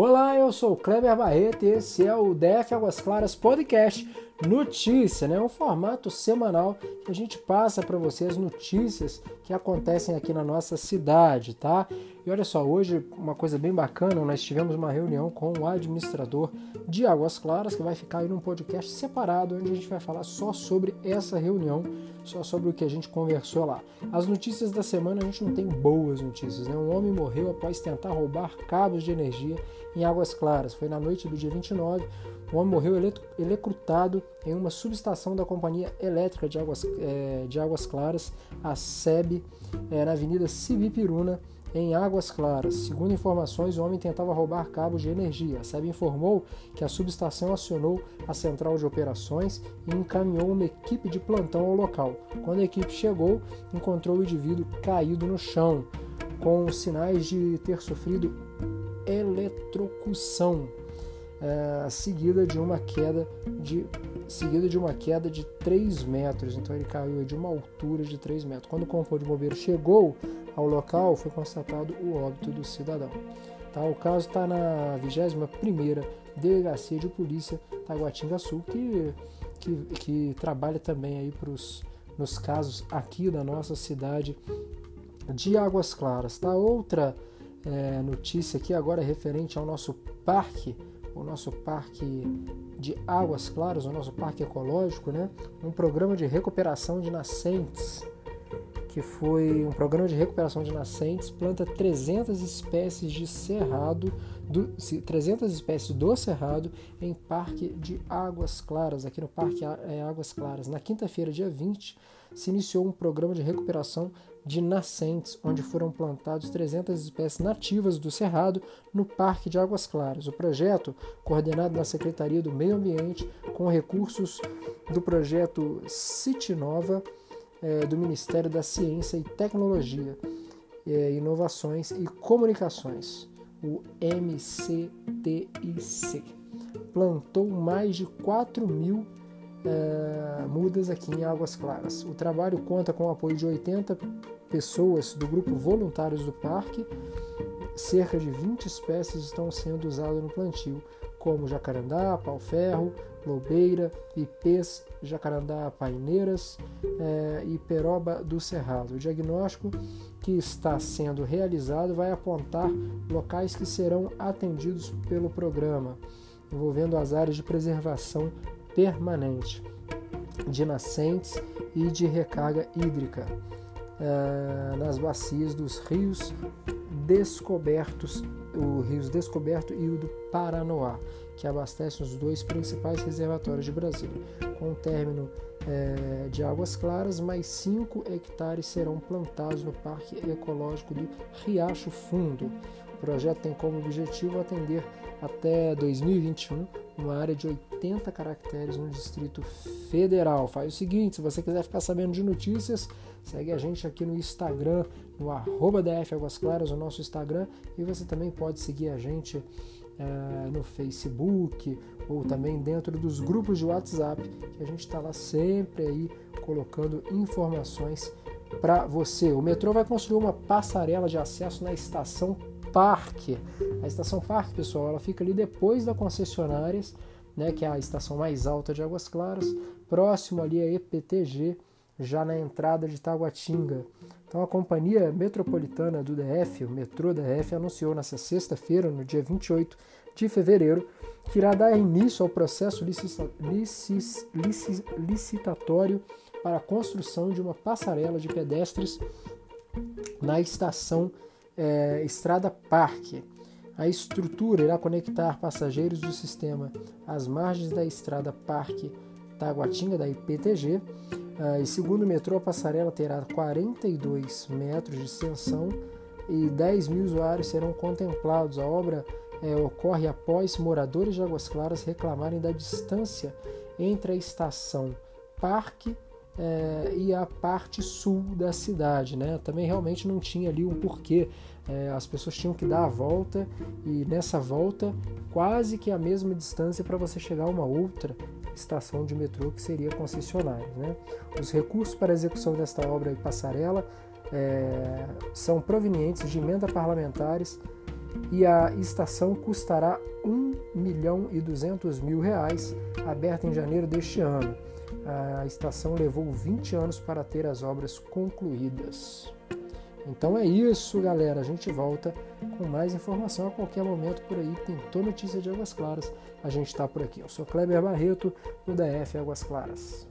Olá, eu sou o Kleber Barreto e esse é o DF Águas Claras Podcast Notícia, né? Um formato semanal que a gente passa para você as notícias que acontecem aqui na nossa cidade, tá? E olha só, hoje uma coisa bem bacana, nós tivemos uma reunião com o administrador de Águas Claras, que vai ficar aí num podcast separado, onde a gente vai falar só sobre essa reunião, só sobre o que a gente conversou lá. As notícias da semana a gente não tem boas notícias, né? Um homem morreu após tentar roubar cabos de energia em Águas Claras. Foi na noite do dia 29. O homem morreu electrocutado em uma subestação da Companhia Elétrica de Águas, é, de Águas Claras, a SEB, é, na Avenida Cibipiruna, em Águas Claras. Segundo informações, o homem tentava roubar cabos de energia. A SEB informou que a subestação acionou a central de operações e encaminhou uma equipe de plantão ao local. Quando a equipe chegou, encontrou o indivíduo caído no chão, com sinais de ter sofrido eletrocução é, seguida de uma queda de seguida de uma queda de 3 metros. Então ele caiu de uma altura de 3 metros. Quando o corpo de bombeiro chegou ao local, foi constatado o óbito do cidadão. Tá, o caso está na 21ª Delegacia de Polícia Taguatinga Sul, que, que, que trabalha também aí pros, nos casos aqui da nossa cidade de Águas Claras. Tá? Outra é, notícia aqui agora é referente ao nosso parque o nosso parque de águas claras, o nosso parque ecológico, né? um programa de recuperação de nascentes, que foi um programa de recuperação de nascentes, planta 300 espécies de cerrado, do, 300 espécies do cerrado em parque de águas claras, aqui no Parque é, Águas Claras. Na quinta-feira, dia 20, se iniciou um programa de recuperação de nascentes, onde foram plantados 300 espécies nativas do cerrado no Parque de Águas Claras. O projeto, coordenado na Secretaria do Meio Ambiente, com recursos do projeto City Nova, é, do Ministério da Ciência e Tecnologia, é, Inovações e Comunicações, o MCTIC, plantou mais de 4 mil é, mudas aqui em Águas Claras. O trabalho conta com o apoio de 80 pessoas do grupo Voluntários do Parque. Cerca de 20 espécies estão sendo usadas no plantio, como jacarandá, pau-ferro, lobeira, ipês, jacarandá paineiras é, e peroba do cerrado. O diagnóstico que está sendo realizado vai apontar locais que serão atendidos pelo programa, envolvendo as áreas de preservação permanente de nascentes e de recarga hídrica uh, nas bacias dos rios descobertos, o Rios Descoberto e o do Paranoá, que abastecem os dois principais reservatórios de Brasília. Com o término é, de Águas Claras, mais 5 hectares serão plantados no Parque Ecológico do Riacho Fundo. O projeto tem como objetivo atender até 2021 uma área de 80 caracteres no Distrito Federal. Faz o seguinte, se você quiser ficar sabendo de notícias, segue a gente aqui no Instagram, no arroba DF Águas Claras, o nosso Instagram, e você também pode seguir a gente é, no Facebook ou também dentro dos grupos de WhatsApp, que a gente está lá sempre aí colocando informações para você. O metrô vai construir uma passarela de acesso na estação Parque. A estação Parque, pessoal, ela fica ali depois da concessionárias, né, que é a estação mais alta de Águas Claras, próximo ali a EPTG, já na entrada de Taguatinga. Então a Companhia Metropolitana do DF, o Metrô DF, anunciou nesta sexta-feira, no dia 28 de fevereiro, que irá dar início ao processo licitatório para a construção de uma passarela de pedestres na estação é, Estrada Parque. A estrutura irá conectar passageiros do sistema às margens da Estrada Parque Taguatinga, da IPTG. Ah, e segundo o metrô, a passarela terá 42 metros de extensão e 10 mil usuários serão contemplados. A obra é, ocorre após moradores de Águas Claras reclamarem da distância entre a estação Parque é, e a parte sul da cidade. Né? Também realmente não tinha ali um porquê. É, as pessoas tinham que dar a volta e nessa volta quase que a mesma distância para você chegar a uma outra estação de metrô que seria concessionária. Né? Os recursos para a execução desta obra e passarela é, são provenientes de emenda parlamentares e a estação custará 1 milhão e 200 mil reais, aberta em janeiro deste ano. A estação levou 20 anos para ter as obras concluídas. Então é isso, galera. A gente volta com mais informação a qualquer momento por aí. Tentou notícia de Águas Claras, a gente está por aqui. Eu sou Kleber Barreto, do DF Águas Claras.